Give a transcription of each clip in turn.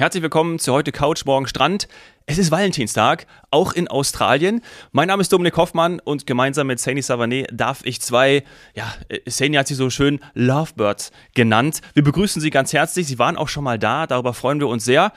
Herzlich willkommen zu heute Couch Morgen Strand. Es ist Valentinstag, auch in Australien. Mein Name ist Dominik Hoffmann und gemeinsam mit Saini Savané darf ich zwei, ja, Saini hat sie so schön Lovebirds genannt. Wir begrüßen Sie ganz herzlich. Sie waren auch schon mal da, darüber freuen wir uns sehr.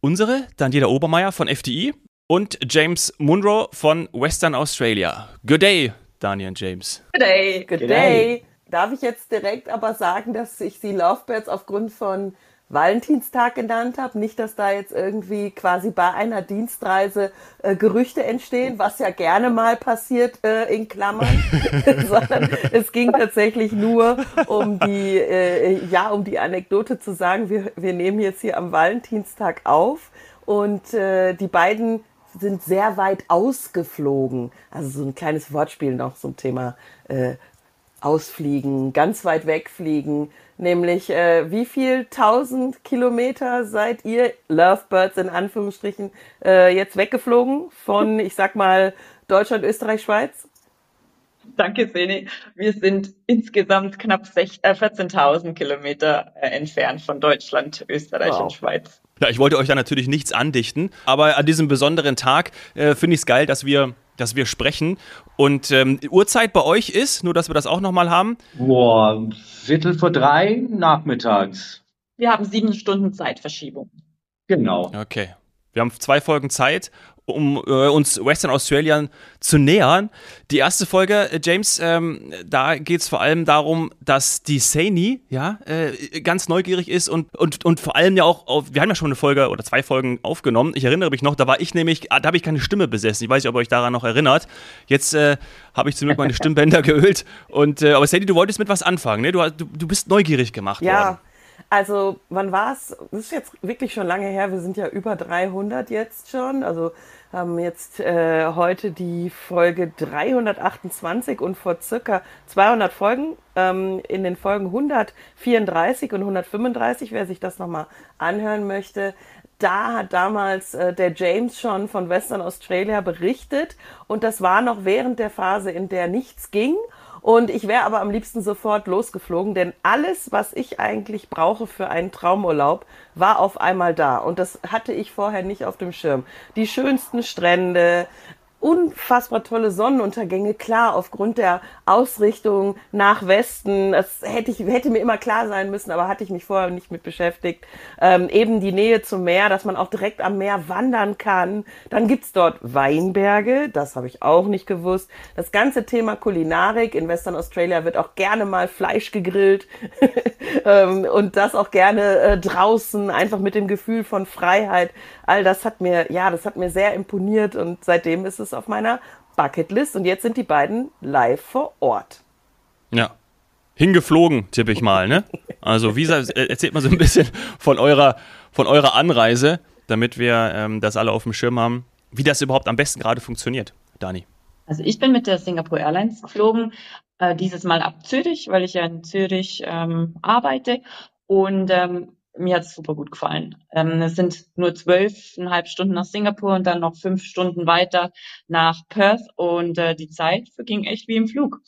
Unsere, Daniela Obermeier von FDI und James Munro von Western Australia. Good day, Daniel und James. Good day. Good day. Darf ich jetzt direkt aber sagen, dass ich sie Lovebirds aufgrund von Valentinstag genannt habe. Nicht, dass da jetzt irgendwie quasi bei einer Dienstreise äh, Gerüchte entstehen, was ja gerne mal passiert äh, in Klammern, sondern es ging tatsächlich nur um die, äh, ja, um die Anekdote zu sagen, wir, wir nehmen jetzt hier am Valentinstag auf und äh, die beiden sind sehr weit ausgeflogen. Also so ein kleines Wortspiel noch zum Thema äh, Ausfliegen, ganz weit wegfliegen. Nämlich, äh, wie viel tausend Kilometer seid ihr, Lovebirds in Anführungsstrichen, äh, jetzt weggeflogen von, ich sag mal, Deutschland, Österreich, Schweiz? Danke, Seni. Wir sind insgesamt knapp äh, 14.000 Kilometer äh, entfernt von Deutschland, Österreich wow. und Schweiz. Ja, ich wollte euch da natürlich nichts andichten, aber an diesem besonderen Tag äh, finde ich es geil, dass wir dass wir sprechen. Und ähm, Uhrzeit bei euch ist, nur dass wir das auch nochmal haben? Boah, Viertel vor drei nachmittags. Wir haben sieben Stunden Zeitverschiebung. Genau. Okay. Wir haben zwei Folgen Zeit um äh, uns Western Australian zu nähern. Die erste Folge, äh, James, ähm, da geht es vor allem darum, dass die Saini ja, äh, ganz neugierig ist und, und, und vor allem ja auch, auf, wir haben ja schon eine Folge oder zwei Folgen aufgenommen. Ich erinnere mich noch, da war ich nämlich, ah, da habe ich keine Stimme besessen. Ich weiß nicht, ob ihr euch daran noch erinnert. Jetzt äh, habe ich zum Glück meine Stimmbänder geölt. Und, äh, aber Saini, du wolltest mit was anfangen, ne? Du, du, du bist neugierig gemacht ja. worden. Also, wann war es? Das ist jetzt wirklich schon lange her. Wir sind ja über 300 jetzt schon. Also, haben jetzt äh, heute die Folge 328 und vor circa 200 Folgen, ähm, in den Folgen 134 und 135, wer sich das nochmal anhören möchte, da hat damals äh, der James schon von Western Australia berichtet und das war noch während der Phase, in der nichts ging und ich wäre aber am liebsten sofort losgeflogen, denn alles, was ich eigentlich brauche für einen Traumurlaub, war auf einmal da. Und das hatte ich vorher nicht auf dem Schirm. Die schönsten Strände, unfassbar tolle Sonnenuntergänge, klar, aufgrund der Ausrichtung nach Westen. Das hätte, ich, hätte mir immer klar sein müssen, aber hatte ich mich vorher nicht mit beschäftigt. Ähm, eben die Nähe zum Meer, dass man auch direkt am Meer wandern kann. Dann gibt's dort Weinberge, das habe ich auch nicht gewusst. Das ganze Thema Kulinarik in Western Australia wird auch gerne mal Fleisch gegrillt ähm, und das auch gerne äh, draußen, einfach mit dem Gefühl von Freiheit. All das hat mir, ja, das hat mir sehr imponiert und seitdem ist es auf meiner Bucketlist und jetzt sind die beiden live vor Ort. Ja. Hingeflogen, tippe ich mal, ne? Also, wie erzählt mal so ein bisschen von eurer, von eurer Anreise, damit wir ähm, das alle auf dem Schirm haben, wie das überhaupt am besten gerade funktioniert, Dani. Also ich bin mit der Singapore Airlines geflogen, äh, dieses Mal ab Zürich, weil ich ja in Zürich ähm, arbeite. Und ähm, mir hat es super gut gefallen. Ähm, es sind nur zwölfeinhalb Stunden nach Singapur und dann noch fünf Stunden weiter nach Perth und äh, die Zeit verging echt wie im Flug.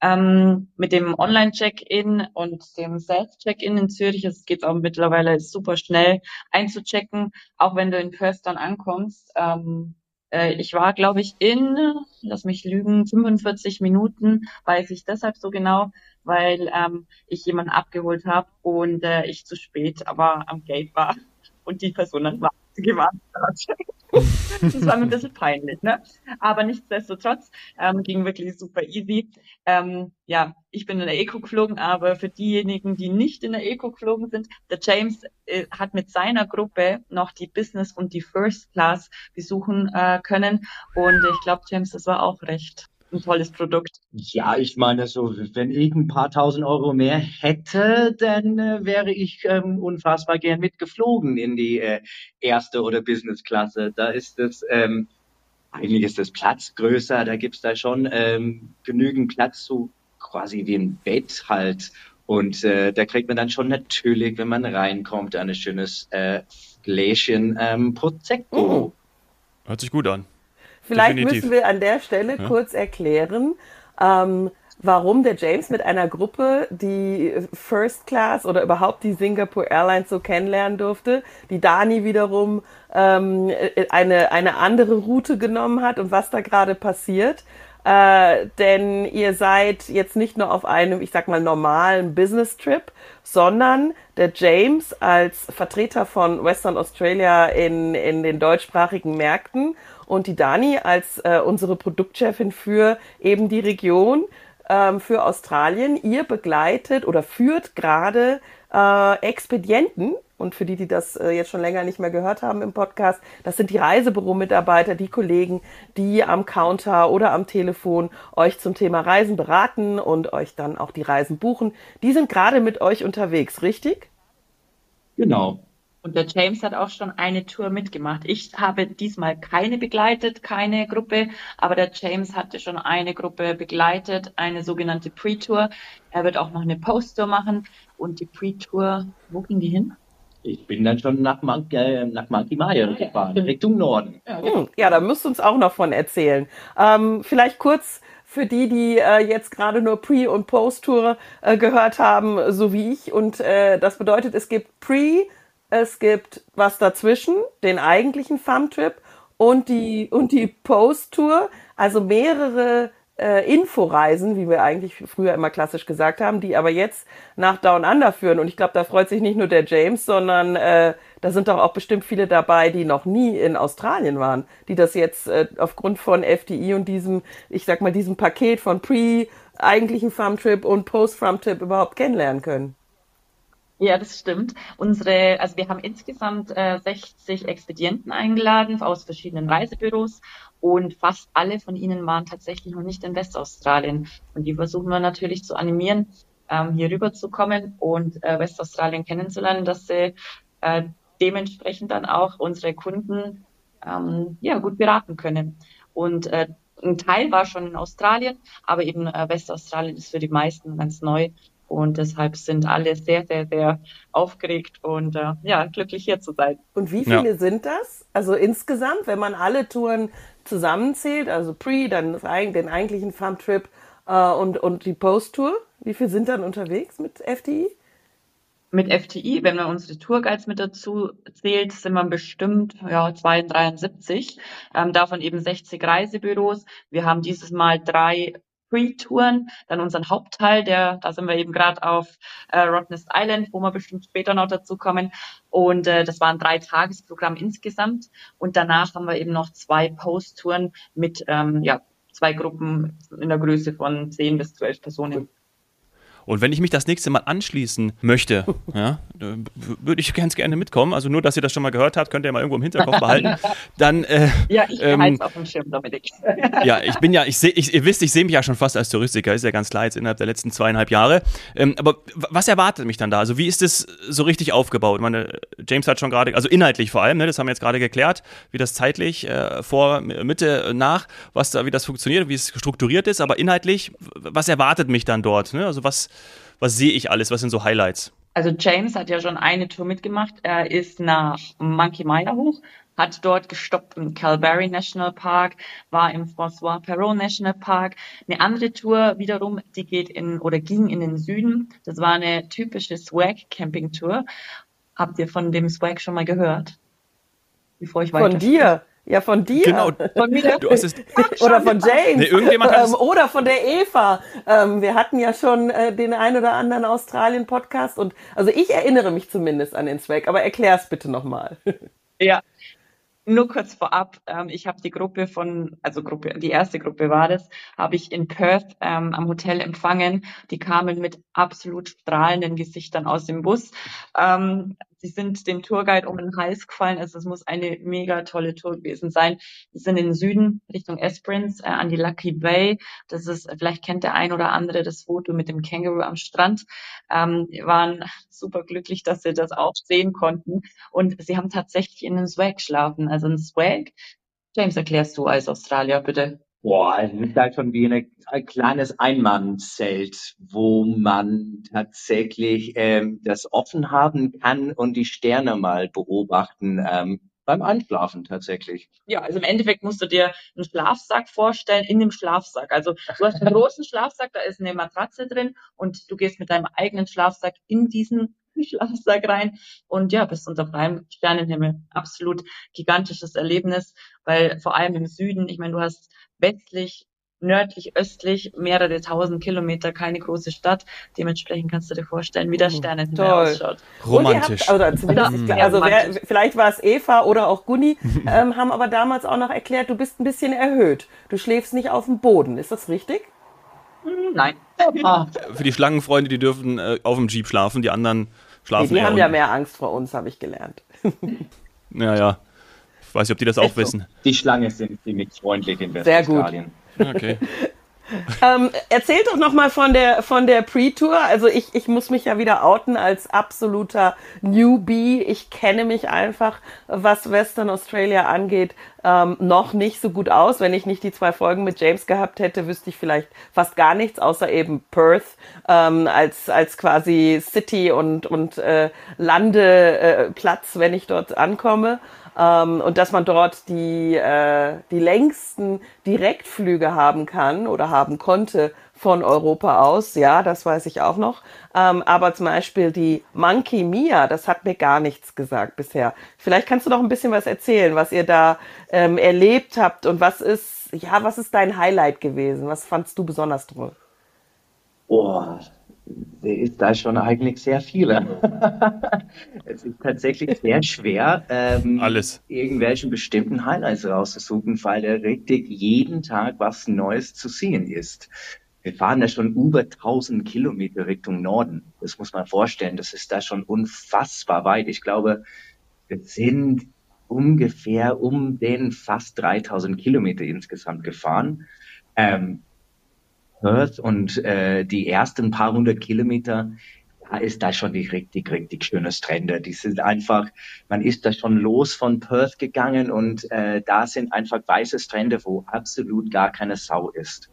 Ähm, mit dem Online-Check-In und dem Self-Check-In in Zürich, es geht auch mittlerweile super schnell einzuchecken, auch wenn du in Perth dann ankommst. Ähm, äh, ich war, glaube ich, in, lass mich lügen, 45 Minuten, weiß ich deshalb so genau, weil ähm, ich jemanden abgeholt habe und äh, ich zu spät aber am Gate war und die Person dann war gewartet hat. das war mir ein bisschen peinlich, ne? Aber nichtsdestotrotz ähm, ging wirklich super easy. Ähm, ja, ich bin in der Eco geflogen, aber für diejenigen, die nicht in der Eco geflogen sind, der James äh, hat mit seiner Gruppe noch die Business und die First Class besuchen äh, können. Und ich glaube, James, das war auch recht ein tolles Produkt. Ja, ich meine, so wenn ich ein paar tausend Euro mehr hätte, dann äh, wäre ich ähm, unfassbar gern mitgeflogen in die äh, erste oder Business-Klasse. Da ist es, ähm, eigentlich ist das Platz größer, da gibt's da schon ähm, genügend Platz, so quasi wie ein Bett halt. Und äh, da kriegt man dann schon natürlich, wenn man reinkommt, ein schönes äh, Gläschen ähm, Prosecco. Oh. Hört sich gut an. Vielleicht Definitiv. müssen wir an der Stelle ja. kurz erklären, ähm, warum der James mit einer Gruppe, die First Class oder überhaupt die Singapore Airlines so kennenlernen durfte, die Dani wiederum ähm, eine, eine andere Route genommen hat und was da gerade passiert. Äh, denn ihr seid jetzt nicht nur auf einem, ich sag mal, normalen Business-Trip, sondern der James als Vertreter von Western Australia in, in den deutschsprachigen Märkten und die Dani als äh, unsere Produktchefin für eben die Region ähm, für Australien. Ihr begleitet oder führt gerade äh, Expedienten und für die, die das äh, jetzt schon länger nicht mehr gehört haben im Podcast, das sind die Reisebüro-Mitarbeiter, die Kollegen, die am Counter oder am Telefon euch zum Thema Reisen beraten und euch dann auch die Reisen buchen. Die sind gerade mit euch unterwegs, richtig? Genau. Und der James hat auch schon eine Tour mitgemacht. Ich habe diesmal keine begleitet, keine Gruppe, aber der James hatte schon eine Gruppe begleitet, eine sogenannte Pre-Tour. Er wird auch noch eine Post-Tour machen und die Pre-Tour, wo ging die hin? Ich bin dann schon nach, Monkey, äh, nach Monkey Mile gefahren, Richtung Norden. Ja, genau. ja, da müsst ihr uns auch noch von erzählen. Ähm, vielleicht kurz für die, die äh, jetzt gerade nur Pre- und Post-Tour äh, gehört haben, so wie ich. Und äh, das bedeutet, es gibt Pre, es gibt was dazwischen, den eigentlichen Farm-Trip und die, und die Post-Tour, also mehrere äh, Inforeisen, wie wir eigentlich früher immer klassisch gesagt haben, die aber jetzt nach Down Under führen. Und ich glaube, da freut sich nicht nur der James, sondern äh, da sind doch auch bestimmt viele dabei, die noch nie in Australien waren, die das jetzt äh, aufgrund von FDI und diesem, ich sag mal, diesem Paket von Pre, eigentlichen Farmtrip und Post-Farmtrip überhaupt kennenlernen können. Ja, das stimmt. Unsere, also wir haben insgesamt äh, 60 Expedienten eingeladen aus verschiedenen Reisebüros und fast alle von ihnen waren tatsächlich noch nicht in Westaustralien. Und die versuchen wir natürlich zu animieren, ähm, hier rüber zu kommen und äh, Westaustralien kennenzulernen, dass sie äh, dementsprechend dann auch unsere Kunden ähm, ja gut beraten können. Und äh, ein Teil war schon in Australien, aber eben äh, Westaustralien ist für die meisten ganz neu. Und deshalb sind alle sehr, sehr, sehr aufgeregt und äh, ja, glücklich hier zu sein. Und wie viele ja. sind das? Also insgesamt, wenn man alle Touren zusammenzählt, also Pre, dann den eigentlichen Farmtrip äh, und, und die Post-Tour, wie viele sind dann unterwegs mit FTI? Mit FTI, wenn man unsere Tourguides mit dazu zählt, sind wir bestimmt ja, 72, ähm, davon eben 60 Reisebüros. Wir haben dieses Mal drei Pre-Touren, dann unseren Hauptteil, der, da sind wir eben gerade auf äh, Rottnest Island, wo wir bestimmt später noch dazu kommen. Und äh, das war ein Drei-Tages-Programm insgesamt. Und danach haben wir eben noch zwei Post-Touren mit ähm, ja, zwei Gruppen in der Größe von zehn bis zwölf Personen. Und wenn ich mich das nächste Mal anschließen möchte, ja, würde ich ganz gerne mitkommen. Also nur, dass ihr das schon mal gehört habt, könnt ihr mal irgendwo im Hinterkopf behalten. Dann, äh, ja, ich ähm, auf dem Schirm, Dominik. ja, ich bin ja, ich sehe, ich, ihr wisst, ich sehe mich ja schon fast als Touristiker, ist ja ganz klar jetzt innerhalb der letzten zweieinhalb Jahre. Ähm, aber was erwartet mich dann da? Also wie ist das so richtig aufgebaut? Ich meine, James hat schon gerade, also inhaltlich vor allem, ne, das haben wir jetzt gerade geklärt, wie das zeitlich äh, vor, Mitte, nach, was da, wie das funktioniert, wie es strukturiert ist. Aber inhaltlich, was erwartet mich dann dort? Ne? Also was was sehe ich alles? Was sind so Highlights? Also James hat ja schon eine Tour mitgemacht. Er ist nach Monkey Mile hoch, hat dort gestoppt im Calvary National Park, war im François Perrault National Park. Eine andere Tour wiederum, die geht in oder ging in den Süden. Das war eine typische Swag Camping Tour. Habt ihr von dem Swag schon mal gehört? Bevor ich weiter. Von dir? Ja, von dir. Genau. Von mir. Du hast es oder von James. Nee, irgendjemand ähm, oder von der Eva. Ähm, wir hatten ja schon äh, den ein oder anderen Australien-Podcast und also ich erinnere mich zumindest an den Zweck, aber erklär's bitte nochmal. Ja, nur kurz vorab, ähm, ich habe die Gruppe von, also Gruppe, die erste Gruppe war das, habe ich in Perth ähm, am Hotel empfangen. Die kamen mit absolut strahlenden Gesichtern aus dem Bus. Ähm, sie sind dem Tourguide um den Hals gefallen. Also es muss eine mega tolle Tour gewesen sein. Wir sind in den Süden Richtung Esperance äh, an die Lucky Bay. Das ist, vielleicht kennt der ein oder andere das Foto mit dem Känguru am Strand. Ähm, wir waren super glücklich, dass sie das auch sehen konnten. Und sie haben tatsächlich in einem Swag geschlafen. Also ein Swag. James, erklärst du als Australier bitte. Boah, es ist halt schon wie eine, ein kleines Einmannzelt, wo man tatsächlich ähm, das offen haben kann und die Sterne mal beobachten. Ähm, beim Einschlafen tatsächlich. Ja, also im Endeffekt musst du dir einen Schlafsack vorstellen in dem Schlafsack. Also du hast einen großen Schlafsack, da ist eine Matratze drin und du gehst mit deinem eigenen Schlafsack in diesen Schlafsack rein und ja, bist unter freiem Sternenhimmel. Absolut gigantisches Erlebnis, weil vor allem im Süden, ich meine, du hast westlich nördlich, östlich, mehrere tausend Kilometer, keine große Stadt. Dementsprechend kannst du dir vorstellen, wie der Sternenhimmel Toll. ausschaut. Romantisch. Habt, oder zumindest, also wer, vielleicht war es Eva oder auch Gunni, ähm, haben aber damals auch noch erklärt, du bist ein bisschen erhöht. Du schläfst nicht auf dem Boden. Ist das richtig? Hm, Nein. Ah, Für die Schlangenfreunde, die dürfen äh, auf dem Jeep schlafen, die anderen Nee, schlafen die haben ja mehr Angst vor uns, habe ich gelernt. Ja, ja. Ich weiß nicht, ob die das auch Ist so. wissen. Die Schlange sind ziemlich freundlich in Sehr gut. Westaustralien. Okay. Ähm, erzählt doch noch mal von der von der Pre-Tour. Also ich, ich muss mich ja wieder outen als absoluter Newbie. Ich kenne mich einfach, was Western Australia angeht, ähm, noch nicht so gut aus. Wenn ich nicht die zwei Folgen mit James gehabt hätte, wüsste ich vielleicht fast gar nichts, außer eben Perth ähm, als als quasi City und und äh, Landeplatz, äh, wenn ich dort ankomme. Ähm, und dass man dort die, äh, die längsten Direktflüge haben kann oder haben konnte von Europa aus, ja, das weiß ich auch noch. Ähm, aber zum Beispiel die Monkey Mia, das hat mir gar nichts gesagt bisher. Vielleicht kannst du noch ein bisschen was erzählen, was ihr da ähm, erlebt habt und was ist, ja, was ist dein Highlight gewesen? Was fandst du besonders toll? Oh, ist da schon eigentlich sehr viele. es ist tatsächlich sehr schwer, ähm, Alles. irgendwelchen bestimmten Highlights rauszusuchen, weil da richtig jeden Tag was Neues zu sehen ist. Wir fahren da schon über 1000 Kilometer Richtung Norden. Das muss man vorstellen. Das ist da schon unfassbar weit. Ich glaube, wir sind ungefähr um den fast 3000 Kilometer insgesamt gefahren. Ähm, Perth und äh, die ersten paar hundert Kilometer, da ist da schon die richtig, richtig schöne Strände. Die sind einfach, man ist da schon los von Perth gegangen und äh, da sind einfach weiße Strände, wo absolut gar keine Sau ist.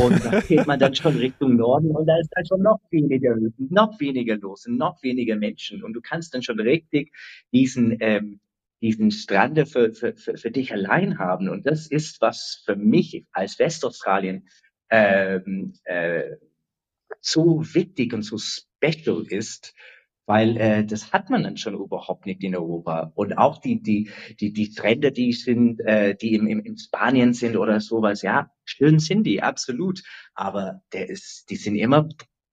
Und da geht man dann schon Richtung Norden und da ist dann schon noch weniger, noch weniger los und noch weniger Menschen. Und du kannst dann schon richtig diesen, ähm, diesen Strande für, für, für, für dich allein haben. Und das ist, was für mich als Westaustralien ähm, äh, so wichtig und so special ist, weil äh, das hat man dann schon überhaupt nicht in Europa. Und auch die die die die Strände, die sind, äh, die im, im, in Spanien sind oder sowas, ja, schön sind die, absolut. Aber der ist, die sind immer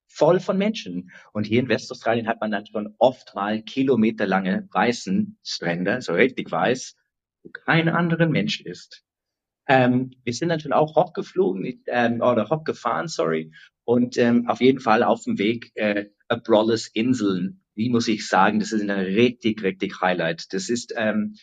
voll von Menschen. Und hier in Westaustralien hat man dann schon oft mal kilometerlange weißen Strände, so richtig weiß, wo kein anderer Mensch ist. Ähm, wir sind natürlich auch hochgeflogen ähm, oder hochgefahren, sorry. Und ähm, auf jeden Fall auf dem Weg äh, Abrolhos Inseln. Wie muss ich sagen, das ist ein richtig, richtig Highlight. Das ist ähm,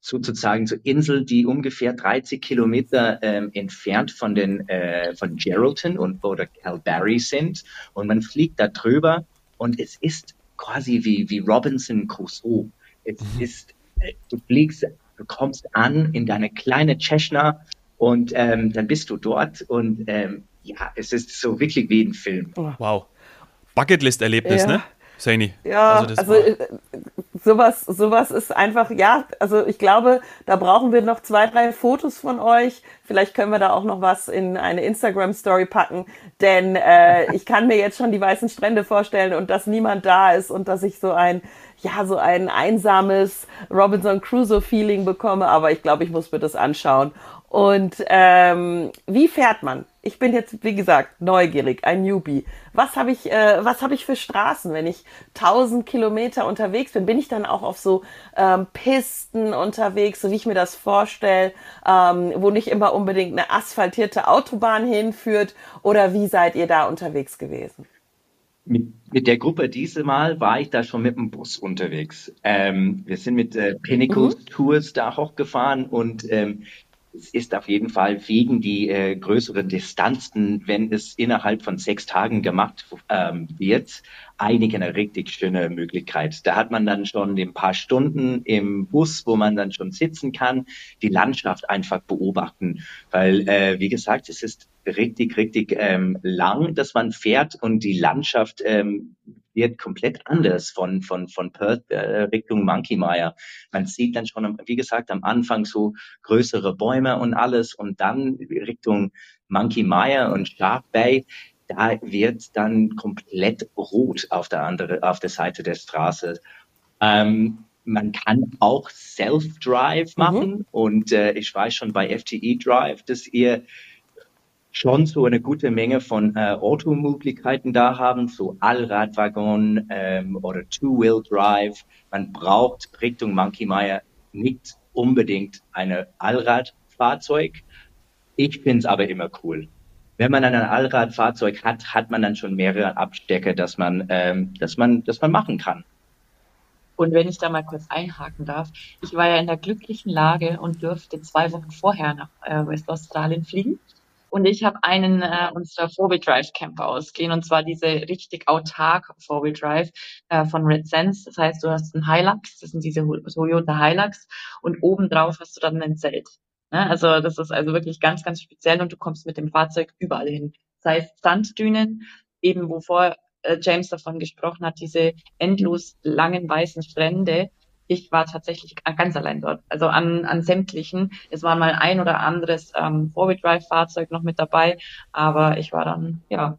sozusagen so Insel, die ungefähr 30 Kilometer ähm, entfernt von den äh, von Geraldton und oder Calgary sind. Und man fliegt da drüber und es ist quasi wie wie Robinson Crusoe. Es ist, äh, du fliegst, du kommst an in deine kleine Cessna und ähm, dann bist du dort und ähm, ja, es ist so wirklich wie ein Film. Wow. Bucketlist-Erlebnis, Ja. ne? Saini. Ja, Also also, äh, sowas, sowas ist einfach, ja, also ich glaube, da brauchen wir noch zwei, drei Fotos von euch. Vielleicht können wir da auch noch was in eine Instagram-Story packen, denn äh, ich kann mir jetzt schon die weißen Strände vorstellen und dass niemand da ist und dass ich so ein, ja, so ein einsames Robinson Crusoe-Feeling bekomme, aber ich glaube, ich muss mir das anschauen. Und ähm, wie fährt man? Ich bin jetzt, wie gesagt, neugierig, ein Newbie. Was habe ich, äh, was habe ich für Straßen, wenn ich 1000 Kilometer unterwegs bin? Bin ich dann auch auf so ähm, Pisten unterwegs, so wie ich mir das vorstelle, ähm, wo nicht immer unbedingt eine asphaltierte Autobahn hinführt? Oder wie seid ihr da unterwegs gewesen? Mit, mit der Gruppe dieses Mal war ich da schon mit dem Bus unterwegs. Ähm, wir sind mit äh, Pinnacle Tours da hochgefahren und ähm, es ist auf jeden Fall wegen die äh, größeren Distanzen, wenn es innerhalb von sechs Tagen gemacht ähm, wird, einige eine richtig schöne Möglichkeit. Da hat man dann schon ein paar Stunden im Bus, wo man dann schon sitzen kann, die Landschaft einfach beobachten, weil äh, wie gesagt, es ist richtig, richtig ähm, lang, dass man fährt und die Landschaft ähm, wird komplett anders von, von, von Perth äh, Richtung Monkey Mire. Man sieht dann schon, wie gesagt, am Anfang so größere Bäume und alles und dann Richtung Monkey Mire und Shark Bay, da wird dann komplett rot auf der andere, auf der Seite der Straße. Ähm, man kann auch Self-Drive mhm. machen mhm. und äh, ich weiß schon bei FTE Drive, dass ihr schon so eine gute Menge von äh, Automöglichkeiten da haben, so Allradwaggon ähm, oder Two-Wheel-Drive. Man braucht Richtung Monkey Mire nicht unbedingt eine Allradfahrzeug. Ich finde es aber immer cool. Wenn man ein Allradfahrzeug hat, hat man dann schon mehrere Abstecker, dass man, ähm, dass man, dass man machen kann. Und wenn ich da mal kurz einhaken darf, ich war ja in der glücklichen Lage und durfte zwei Wochen vorher nach äh, Westaustralien fliegen. Und ich habe einen äh, unserer Four-Wheel Drive Camper ausgehen und zwar diese richtig autark Four-Wheel Drive äh, von Red Sense. Das heißt, du hast einen Hilux, das sind diese Toyota Hilux und obendrauf hast du dann ein Zelt. Ne? Also das ist also wirklich ganz, ganz speziell und du kommst mit dem Fahrzeug überall hin. Das heißt Sanddünen, eben wovor äh, James davon gesprochen hat, diese endlos langen weißen Strände. Ich war tatsächlich ganz allein dort, also an, an sämtlichen. Es war mal ein oder anderes ähm, Four-Wheel-Drive-Fahrzeug noch mit dabei, aber ich war dann, ja,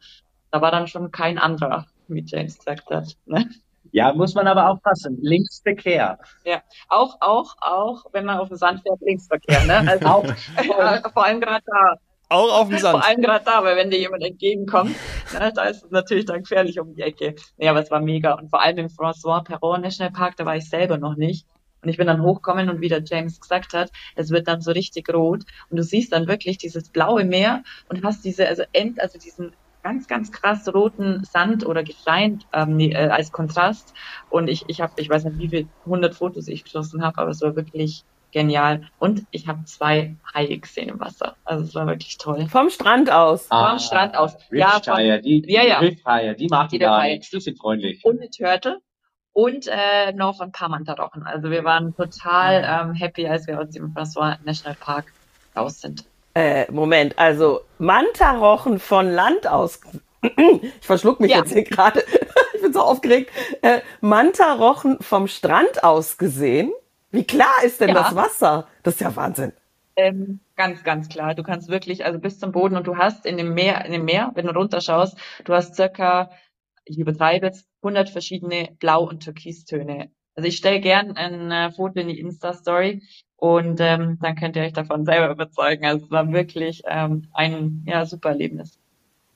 da war dann schon kein anderer, wie James gesagt hat. Ne? Ja, muss man aber aufpassen. Linksverkehr. Ja, auch, auch, auch, wenn man auf dem Sand fährt, Linksverkehr, ne? Also auch, äh, vor allem gerade da. Auch auf dem Sand. Vor allem gerade da, weil wenn dir jemand entgegenkommt, ne, da ist es natürlich dann gefährlich um die Ecke. Nee, aber es war mega. Und vor allem im François Perron National Park, da war ich selber noch nicht. Und ich bin dann hochgekommen und wie der James gesagt hat, es wird dann so richtig rot und du siehst dann wirklich dieses blaue Meer und hast diese, also end, also diesen ganz, ganz krass roten Sand oder Gestein ähm, äh, als Kontrast. Und ich, ich habe, ich weiß nicht, wie viele hundert Fotos ich geschossen habe, aber es war wirklich genial. Und ich habe zwei Haie gesehen im Wasser. Also es war wirklich toll. Vom Strand aus. Ah, Vom Strand aus. Ja, von, die, ja, ja. Riffhaie, die machen die gar nichts. Die sind freundlich. Und eine Turtle. Und äh, noch ein paar Mantarochen. Also wir waren total ähm, happy, als wir aus dem François National Park raus sind. Äh, Moment, also Mantarochen von Land aus. Ich verschluck mich ja. jetzt hier gerade. ich bin so aufgeregt. Äh, Mantarochen vom Strand aus gesehen. Wie klar ist denn ja. das Wasser? Das ist ja Wahnsinn. Ähm, ganz, ganz klar. Du kannst wirklich, also bis zum Boden und du hast in dem Meer, in dem Meer, wenn du runterschaust, du hast circa, ich übertreibe jetzt, 100 verschiedene Blau- und Türkistöne. Also ich stelle gern ein äh, Foto in die Insta-Story und ähm, dann könnt ihr euch davon selber überzeugen. Also es war wirklich ähm, ein ja, super Erlebnis.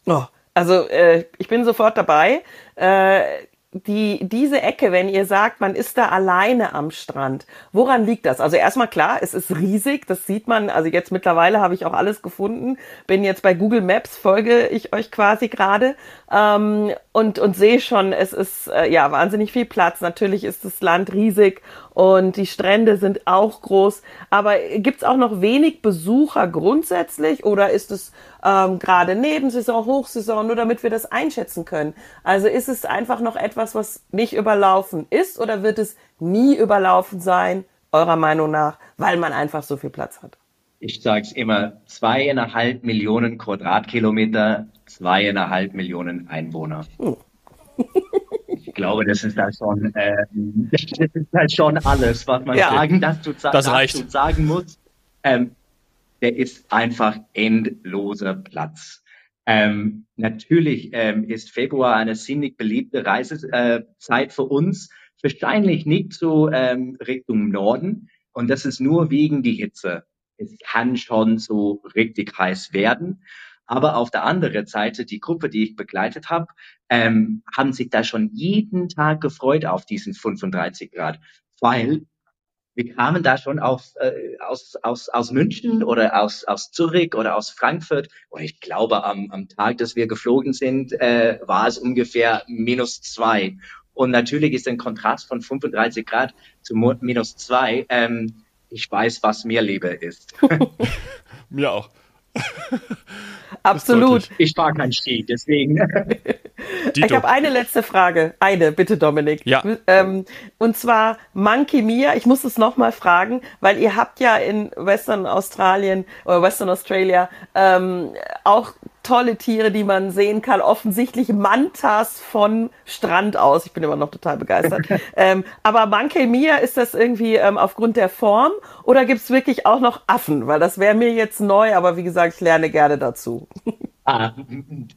Oh, also äh, ich bin sofort dabei. Äh, die, diese Ecke, wenn ihr sagt, man ist da alleine am Strand, woran liegt das? Also erstmal klar, es ist riesig, das sieht man, also jetzt mittlerweile habe ich auch alles gefunden, bin jetzt bei Google Maps, folge ich euch quasi gerade ähm, und, und sehe schon, es ist äh, ja wahnsinnig viel Platz. Natürlich ist das Land riesig und die Strände sind auch groß, aber gibt's auch noch wenig Besucher grundsätzlich oder ist es ähm, gerade Nebensaison, Hochsaison, nur damit wir das einschätzen können. Also ist es einfach noch etwas, was nicht überlaufen ist oder wird es nie überlaufen sein, eurer Meinung nach, weil man einfach so viel Platz hat? Ich sage es immer, zweieinhalb Millionen Quadratkilometer, zweieinhalb Millionen Einwohner. Hm. ich glaube, das ist halt schon, äh, das ist halt schon alles, was man ja, sagen, dass du, das reicht. sagen muss. Ähm, der ist einfach endloser Platz. Ähm, natürlich ähm, ist Februar eine ziemlich beliebte Reisezeit äh, für uns, wahrscheinlich nicht so ähm, Richtung Norden und das ist nur wegen die Hitze. Es kann schon so richtig heiß werden. Aber auf der anderen Seite, die Gruppe, die ich begleitet habe, ähm, haben sich da schon jeden Tag gefreut auf diesen 35 Grad, weil wir kamen da schon auf, äh, aus, aus, aus München oder aus, aus Zürich oder aus Frankfurt. Und ich glaube, am, am Tag, dass wir geflogen sind, äh, war es ungefähr minus zwei. Und natürlich ist ein Kontrast von 35 Grad zu minus zwei. Ähm, ich weiß, was mir lieber ist. mir auch. Absolut. Ich fahre kein Ski, deswegen. ich habe eine letzte Frage. Eine, bitte, Dominik. Ja. Ähm, und zwar Monkey Mia. Ich muss es nochmal fragen, weil ihr habt ja in Western Australien oder Western Australia ähm, auch tolle Tiere, die man sehen kann. Offensichtlich Mantas von Strand aus. Ich bin immer noch total begeistert. ähm, aber Monkey Mia, ist das irgendwie ähm, aufgrund der Form oder gibt's wirklich auch noch Affen? Weil das wäre mir jetzt neu, aber wie gesagt, ich lerne gerne dazu. Ah,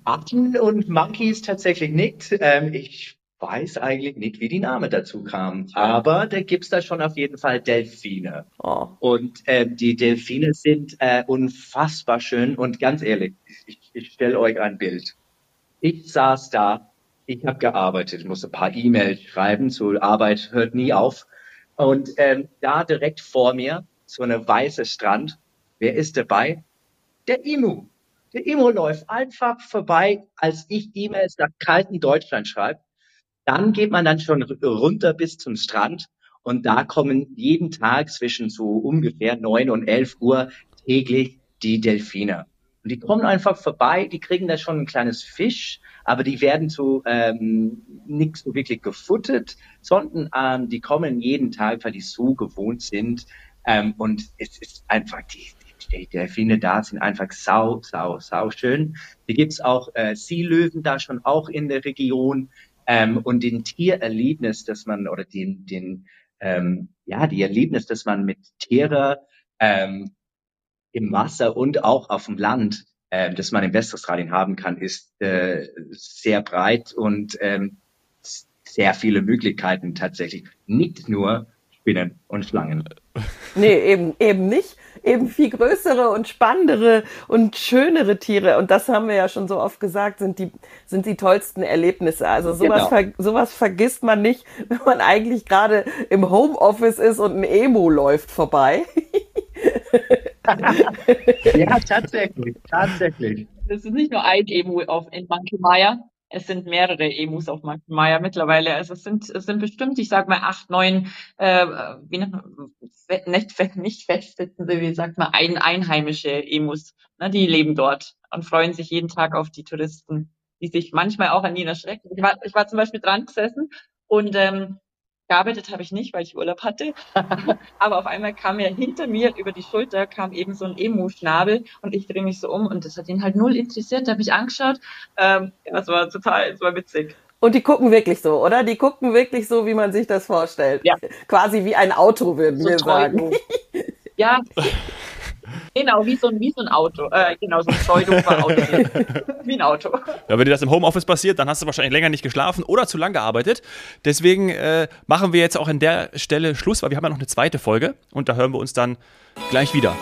Affen und Monkeys tatsächlich nicht. Ähm, ich weiß eigentlich nicht, wie die Name dazu kam. Aber da gibt's da schon auf jeden Fall Delfine. Oh. Und äh, die Delfine sind äh, unfassbar schön. Und ganz ehrlich, ich, ich stelle euch ein Bild. Ich saß da, ich habe gearbeitet, musste ein paar E-Mails schreiben, zur Arbeit hört nie auf. Und ähm, da direkt vor mir so eine weiße Strand. Wer ist dabei? Der Imu. Der Imu läuft einfach vorbei, als ich E-Mails nach kalten Deutschland schreibe. Dann geht man dann schon runter bis zum Strand und da kommen jeden Tag zwischen so ungefähr neun und elf Uhr täglich die Delfine. Und die kommen einfach vorbei, die kriegen da schon ein kleines Fisch, aber die werden so ähm, nicht so wirklich gefuttert, sondern ähm, die kommen jeden Tag, weil die so gewohnt sind. Ähm, und es ist einfach, die, die Delfine da sind einfach sau, sau, sau schön. Hier gibt's auch äh, Seelöwen da schon auch in der Region. Ähm, und den Tiererlebnis, dass man, oder den, den ähm, ja, die Erlebnis, dass man mit Tiere ähm, im Wasser und auch auf dem Land, äh, dass man in Westaustralien haben kann, ist äh, sehr breit und ähm, sehr viele Möglichkeiten tatsächlich. Nicht nur Spinnen und Schlangen. Nee, eben, eben nicht. Eben viel größere und spannendere und schönere Tiere. Und das haben wir ja schon so oft gesagt, sind die, sind die tollsten Erlebnisse. Also sowas, Genau. ver, sowas vergisst man nicht, wenn man eigentlich gerade im Homeoffice ist und ein Emo läuft vorbei. Ja, tatsächlich, tatsächlich. Es ist nicht nur ein Emu auf, in Monkey Maya. Es sind mehrere Emus auf Maya mittlerweile. Also es sind, es sind bestimmt, ich sag mal, acht, neun, äh, wie nennt man, nicht, nicht festsetzende, wie sagt man, ein, einheimische Emus. Ne, die leben dort und freuen sich jeden Tag auf die Touristen, die sich manchmal auch an ihnen erschrecken. Ich war, ich war zum Beispiel dran gesessen und ähm, gearbeitet habe ich nicht, weil ich Urlaub hatte. Aber auf einmal kam mir hinter mir über die Schulter kam eben so ein Emu-Schnabel und ich drehe mich so um und das hat ihn halt null interessiert. Da habe ich angeschaut. Ähm, das war total, das war witzig. Und die gucken wirklich so, oder? Die gucken wirklich so, wie man sich das vorstellt. Ja. Quasi wie ein Auto, würden wir sagen. Ja, genau, wie so ein, wie so ein Auto. Äh, genau, so ein Pseudo-Auto. wie ein Auto. Ja, wenn dir das im Homeoffice passiert, dann hast du wahrscheinlich länger nicht geschlafen oder zu lang gearbeitet. Deswegen äh, machen wir jetzt auch an der Stelle Schluss, weil wir haben ja noch eine zweite Folge und da hören wir uns dann gleich wieder.